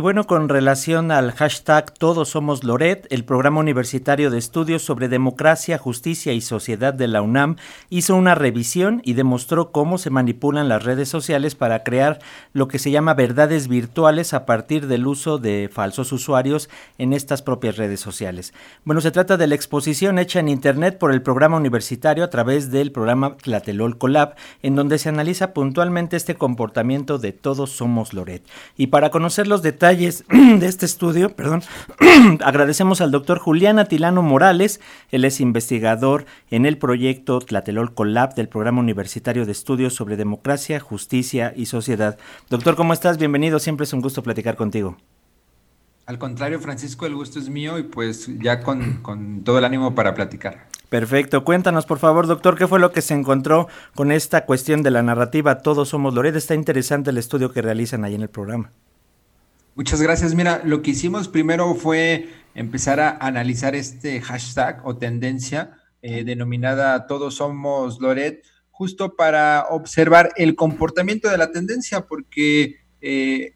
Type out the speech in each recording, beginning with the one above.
Bueno, con relación al hashtag Todos Somos Loret, el programa universitario de estudios sobre democracia, justicia y sociedad de la UNAM hizo una revisión y demostró cómo se manipulan las redes sociales para crear lo que se llama verdades virtuales a partir del uso de falsos usuarios en estas propias redes sociales. Bueno, se trata de la exposición hecha en Internet por el programa universitario a través del programa Tlatelol Colab, en donde se analiza puntualmente este comportamiento de Todos Somos Loret. Y para conocer los detalles, detalles de este estudio, perdón, agradecemos al doctor Julián Atilano Morales, él es investigador en el proyecto Tlatelol Collab del Programa Universitario de Estudios sobre Democracia, Justicia y Sociedad. Doctor, ¿cómo estás? Bienvenido, siempre es un gusto platicar contigo. Al contrario, Francisco, el gusto es mío y pues ya con, con todo el ánimo para platicar. Perfecto. Cuéntanos, por favor, doctor, qué fue lo que se encontró con esta cuestión de la narrativa Todos somos Loret. Está interesante el estudio que realizan ahí en el programa. Muchas gracias. Mira, lo que hicimos primero fue empezar a analizar este hashtag o tendencia eh, denominada Todos somos Loret, justo para observar el comportamiento de la tendencia, porque eh,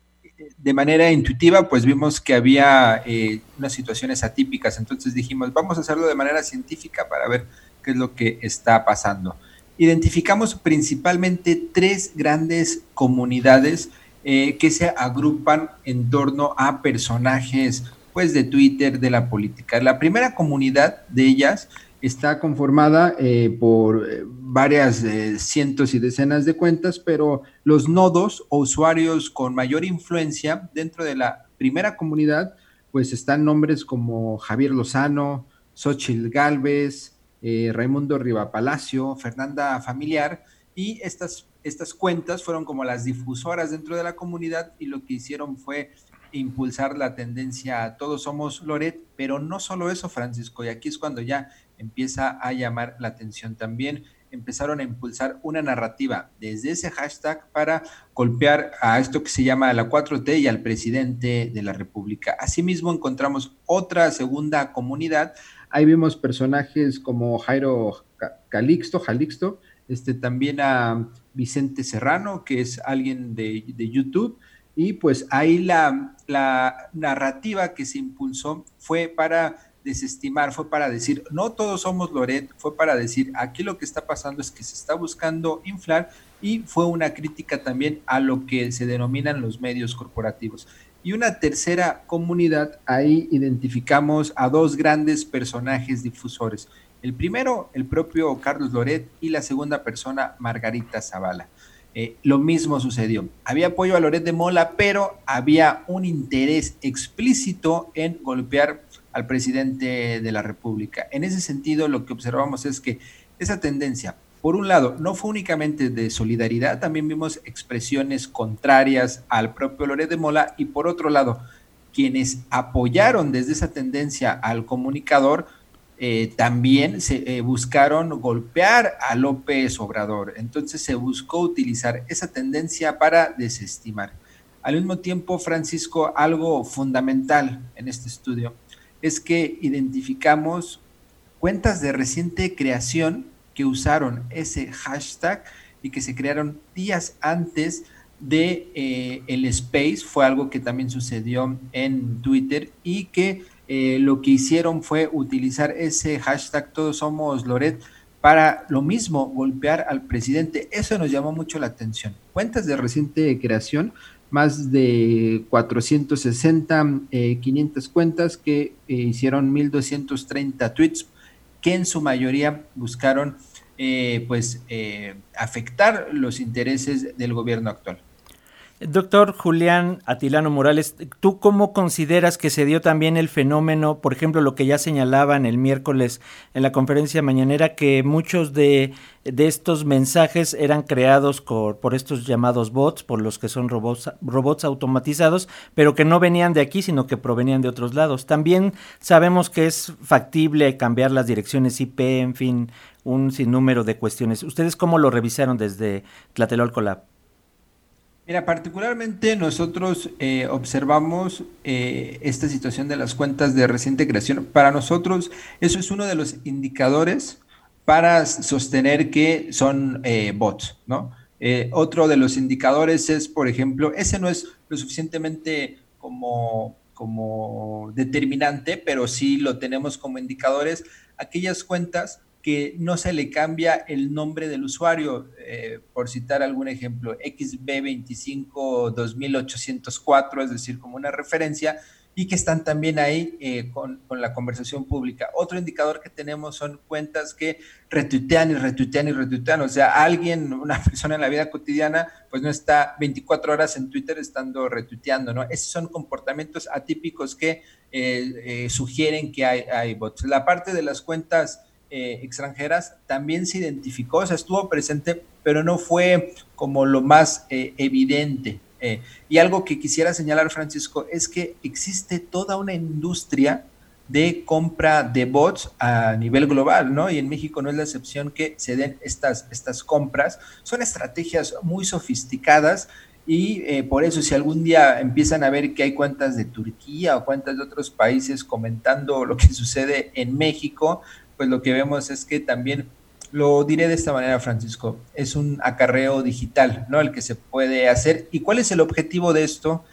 de manera intuitiva, pues vimos que había eh, unas situaciones atípicas. Entonces dijimos, vamos a hacerlo de manera científica para ver qué es lo que está pasando. Identificamos principalmente tres grandes comunidades eh, que se agrupan en torno a personajes pues de Twitter, de la política. La primera comunidad de ellas está conformada eh, por eh, varias cientos y decenas de cuentas, pero los nodos o usuarios con mayor influencia dentro de la primera comunidad, pues están nombres como Javier Lozano, Xochitl Galvez, Raimundo Riva Palacio, Fernanda Familiar, y estas estas cuentas fueron como las difusoras dentro de la comunidad y lo que hicieron fue impulsar la tendencia a todos somos Loret, pero no solo eso, Francisco, y aquí es cuando ya empieza a llamar la atención también. Empezaron a impulsar una narrativa desde ese hashtag para golpear a esto que se llama la 4T y al presidente de la República. Asimismo, encontramos otra segunda comunidad. Ahí vimos personajes como Jairo Calixto, Jalixto, este, también a Vicente Serrano, que es alguien de, YouTube, y pues ahí la, la, narrativa que se impulsó fue para desestimar, fue para decir, no todos somos Loret, fue para decir, aquí lo que está pasando es que se está buscando inflar y fue una crítica también a lo que se denominan los medios corporativos. Y una tercera comunidad, ahí identificamos a dos grandes personajes difusores. El primero, el propio Carlos Loret, y la segunda persona, Margarita Zavala. Eh, lo mismo sucedió. Había apoyo a Loret de Mola, pero había un interés explícito en golpear al presidente de la República. En ese sentido, lo que observamos es que esa tendencia, por un lado, no fue únicamente de solidaridad, también vimos expresiones contrarias al propio Loret de Mola, y por otro lado, quienes apoyaron desde esa tendencia al comunicador, eh, también se eh, buscaron golpear a López Obrador. Entonces se buscó utilizar esa tendencia para desestimar. Al mismo tiempo, Francisco, algo fundamental en este estudio es que identificamos cuentas de reciente creación que usaron ese hashtag y que se crearon días antes de eh, el space, fue algo que también sucedió en Twitter y que eh, lo que hicieron fue utilizar ese hashtag Todos Somos Loret para lo mismo, golpear al presidente. Eso nos llamó mucho la atención. Cuentas de reciente creación, más de 460, 500 eh, cuentas que eh, hicieron 1230 tweets, que en su mayoría buscaron pues afectar los intereses del gobierno actual. Doctor Julián Atilano Morales, ¿tú cómo consideras que se dio también el fenómeno, por ejemplo, lo que ya señalaban el miércoles en la conferencia mañanera, que muchos de, estos mensajes eran creados por, estos llamados bots, por los que son robots, robots automatizados, pero que no venían de aquí, sino que provenían de otros lados? También sabemos que es factible cambiar las direcciones IP, en fin, un sinnúmero de cuestiones. ¿Ustedes cómo lo revisaron desde Tlatelolco Lab? Mira, particularmente nosotros eh, observamos eh, esta situación de las cuentas de reciente creación. Para nosotros eso es uno de los indicadores para sostener que son eh, bots, ¿no? otro de los indicadores es, por ejemplo, ese no es lo suficientemente como, como determinante, pero sí lo tenemos como indicadores, aquellas cuentas que no se le cambia el nombre del usuario, eh, por citar algún ejemplo, XB252804, es decir, como una referencia, y que están también ahí eh, con, la conversación pública. Otro indicador que tenemos son cuentas que retuitean y retuitean y retuitean. O sea, alguien, una persona en la vida cotidiana, pues no está 24 horas en Twitter estando retuiteando, ¿no? Esos son comportamientos atípicos que eh, sugieren que hay, hay, bots. La parte de las cuentas extranjeras también se identificó, o sea, estuvo presente, pero no fue como lo más evidente. Eh, y algo que quisiera señalar, Francisco, es que existe toda una industria de compra de bots a nivel global, ¿no? Y en México no es la excepción que se den estas, estas compras. Son estrategias muy sofisticadas y eh, por eso si algún día empiezan a ver que hay cuentas de Turquía o cuentas de otros países comentando lo que sucede en México, pues lo que vemos es que también lo diré de esta manera, Francisco, es un acarreo digital, ¿no? El que se puede hacer. ¿Y cuál es el objetivo de esto?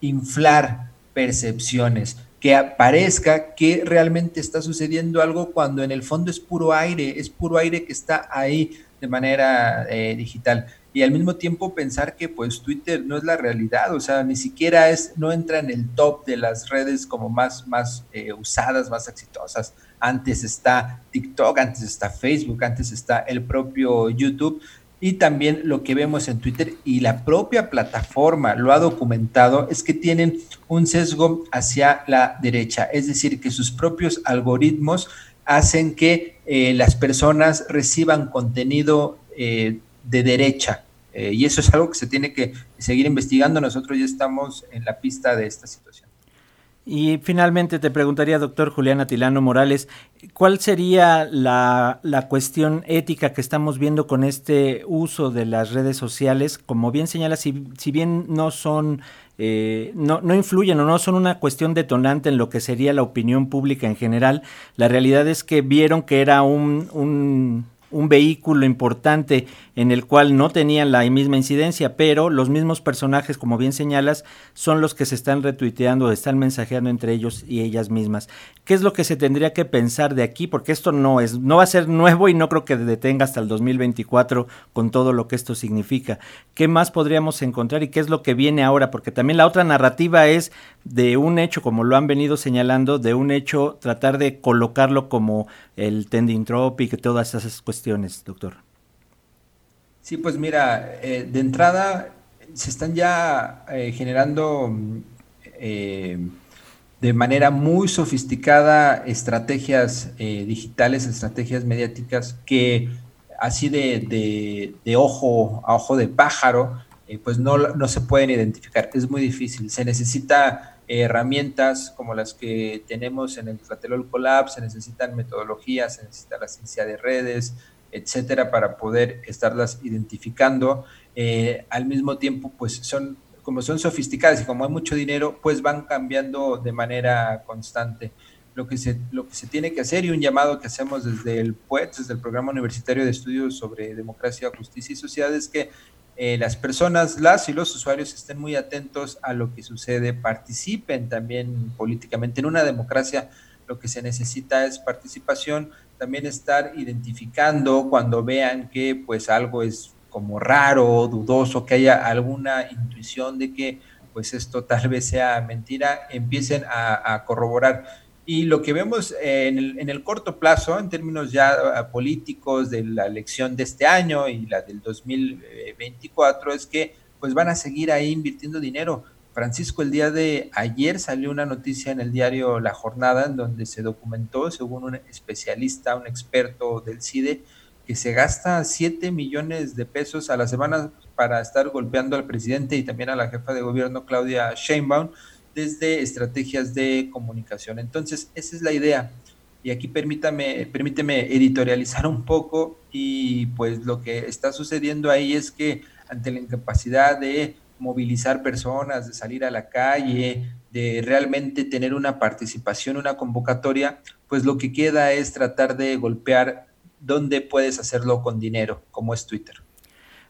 Inflar percepciones, que parezca que realmente está sucediendo algo cuando en el fondo es puro aire, es puro aire que está ahí de manera eh, digital. Y al mismo tiempo pensar que pues Twitter no es la realidad, o sea, ni siquiera es, no entra en el top de las redes como más, más eh, usadas, más exitosas. Antes está TikTok, antes está Facebook, antes está el propio YouTube. Y también lo que vemos en Twitter y la propia plataforma lo ha documentado es que tienen un sesgo hacia la derecha, es decir, que sus propios algoritmos hacen que eh, las personas reciban contenido eh, de derecha. Eh, y eso es algo que se tiene que seguir investigando. Nosotros ya estamos en la pista de esta situación. Y finalmente te preguntaría, doctor Julián Atilano Morales, ¿cuál sería la, cuestión ética que estamos viendo con este uso de las redes sociales? Como bien señala, si, si bien no son, eh, no, no influyen o no son una cuestión detonante en lo que sería la opinión pública en general, la realidad es que vieron que era un un vehículo importante en el cual no tenían la misma incidencia, pero los mismos personajes, como bien señalas, son los que se están retuiteando, están mensajeando entre ellos y ellas mismas. ¿Qué es lo que se tendría que pensar de aquí? Porque esto no es, no va a ser nuevo y no creo que detenga hasta el 2024 con todo lo que esto significa. ¿Qué más podríamos encontrar y qué es lo que viene ahora? Porque también la otra narrativa es de un hecho, como lo han venido señalando, de un hecho tratar de colocarlo como el tending tropic, todas esas cuestiones, doctor. Sí, pues mira, eh, de entrada se están ya eh, generando eh, de manera muy sofisticada estrategias digitales, estrategias mediáticas que así de, de, ojo a ojo de pájaro, pues no, no se pueden identificar. Es muy difícil. Se necesita herramientas como las que tenemos en el Tlatelolco Lab, se necesitan metodologías, se necesita la ciencia de redes, etcétera, para poder estarlas identificando. Eh, al mismo tiempo, pues son, como son sofisticadas y como hay mucho dinero, pues van cambiando de manera constante. Lo que, se, lo que se tiene que hacer y un llamado que hacemos desde el PUET, desde el Programa Universitario de Estudios sobre Democracia, Justicia y Sociedad, es que eh, las personas, las y los usuarios estén muy atentos a lo que sucede, participen también políticamente. En una democracia lo que se necesita es participación, también estar identificando cuando vean que pues algo es como raro, dudoso, que haya alguna intuición de que pues esto tal vez sea mentira, empiecen a corroborar y lo que vemos en el, corto plazo, en términos ya ah, políticos de la elección de este año y la del 2024, es que pues van a seguir ahí invirtiendo dinero. Francisco, el día de ayer salió una noticia en el diario La Jornada en donde se documentó, según un especialista, un experto del CIDE, que se gasta 7 millones de pesos a la semana para estar golpeando al presidente y también a la jefa de gobierno, Claudia Sheinbaum, desde estrategias de comunicación. Entonces, esa es la idea. Y aquí permítame, permíteme editorializar un poco y pues lo que está sucediendo ahí es que ante la incapacidad de movilizar personas, de salir a la calle, de realmente tener una participación, una convocatoria, pues lo que queda es tratar de golpear donde puedes hacerlo con dinero, como es Twitter.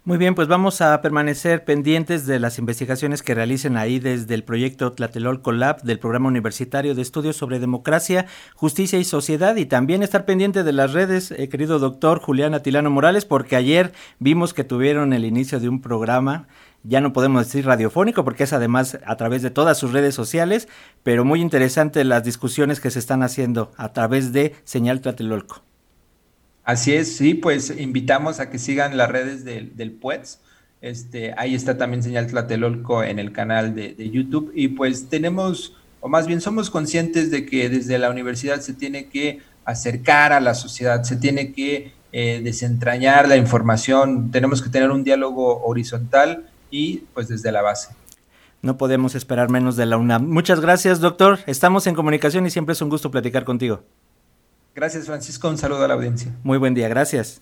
Muy bien, pues vamos a permanecer pendientes de las investigaciones que realicen ahí desde el proyecto Tlatelolco Lab del Programa Universitario de Estudios sobre Democracia, Justicia y Sociedad y también estar pendiente de las redes, eh, querido doctor Julián Atilano Morales, porque ayer vimos que tuvieron el inicio de un programa ya no podemos decir radiofónico porque es además a través de todas sus redes sociales, pero muy interesante las discusiones que se están haciendo a través de Señal Tlatelolco. Así es, sí, pues invitamos a que sigan las redes del, del PUETS. Este, ahí está también Señal Tlatelolco en el canal de, YouTube. Y pues tenemos, o más bien somos conscientes de que desde la universidad se tiene que acercar a la sociedad, se tiene que eh, desentrañar la información, tenemos que tener un diálogo horizontal y pues desde la base. No podemos esperar menos de la UNAM. Muchas gracias, doctor. Estamos en comunicación y siempre es un gusto platicar contigo. Gracias, Francisco. Un saludo a la audiencia. Muy buen día, gracias.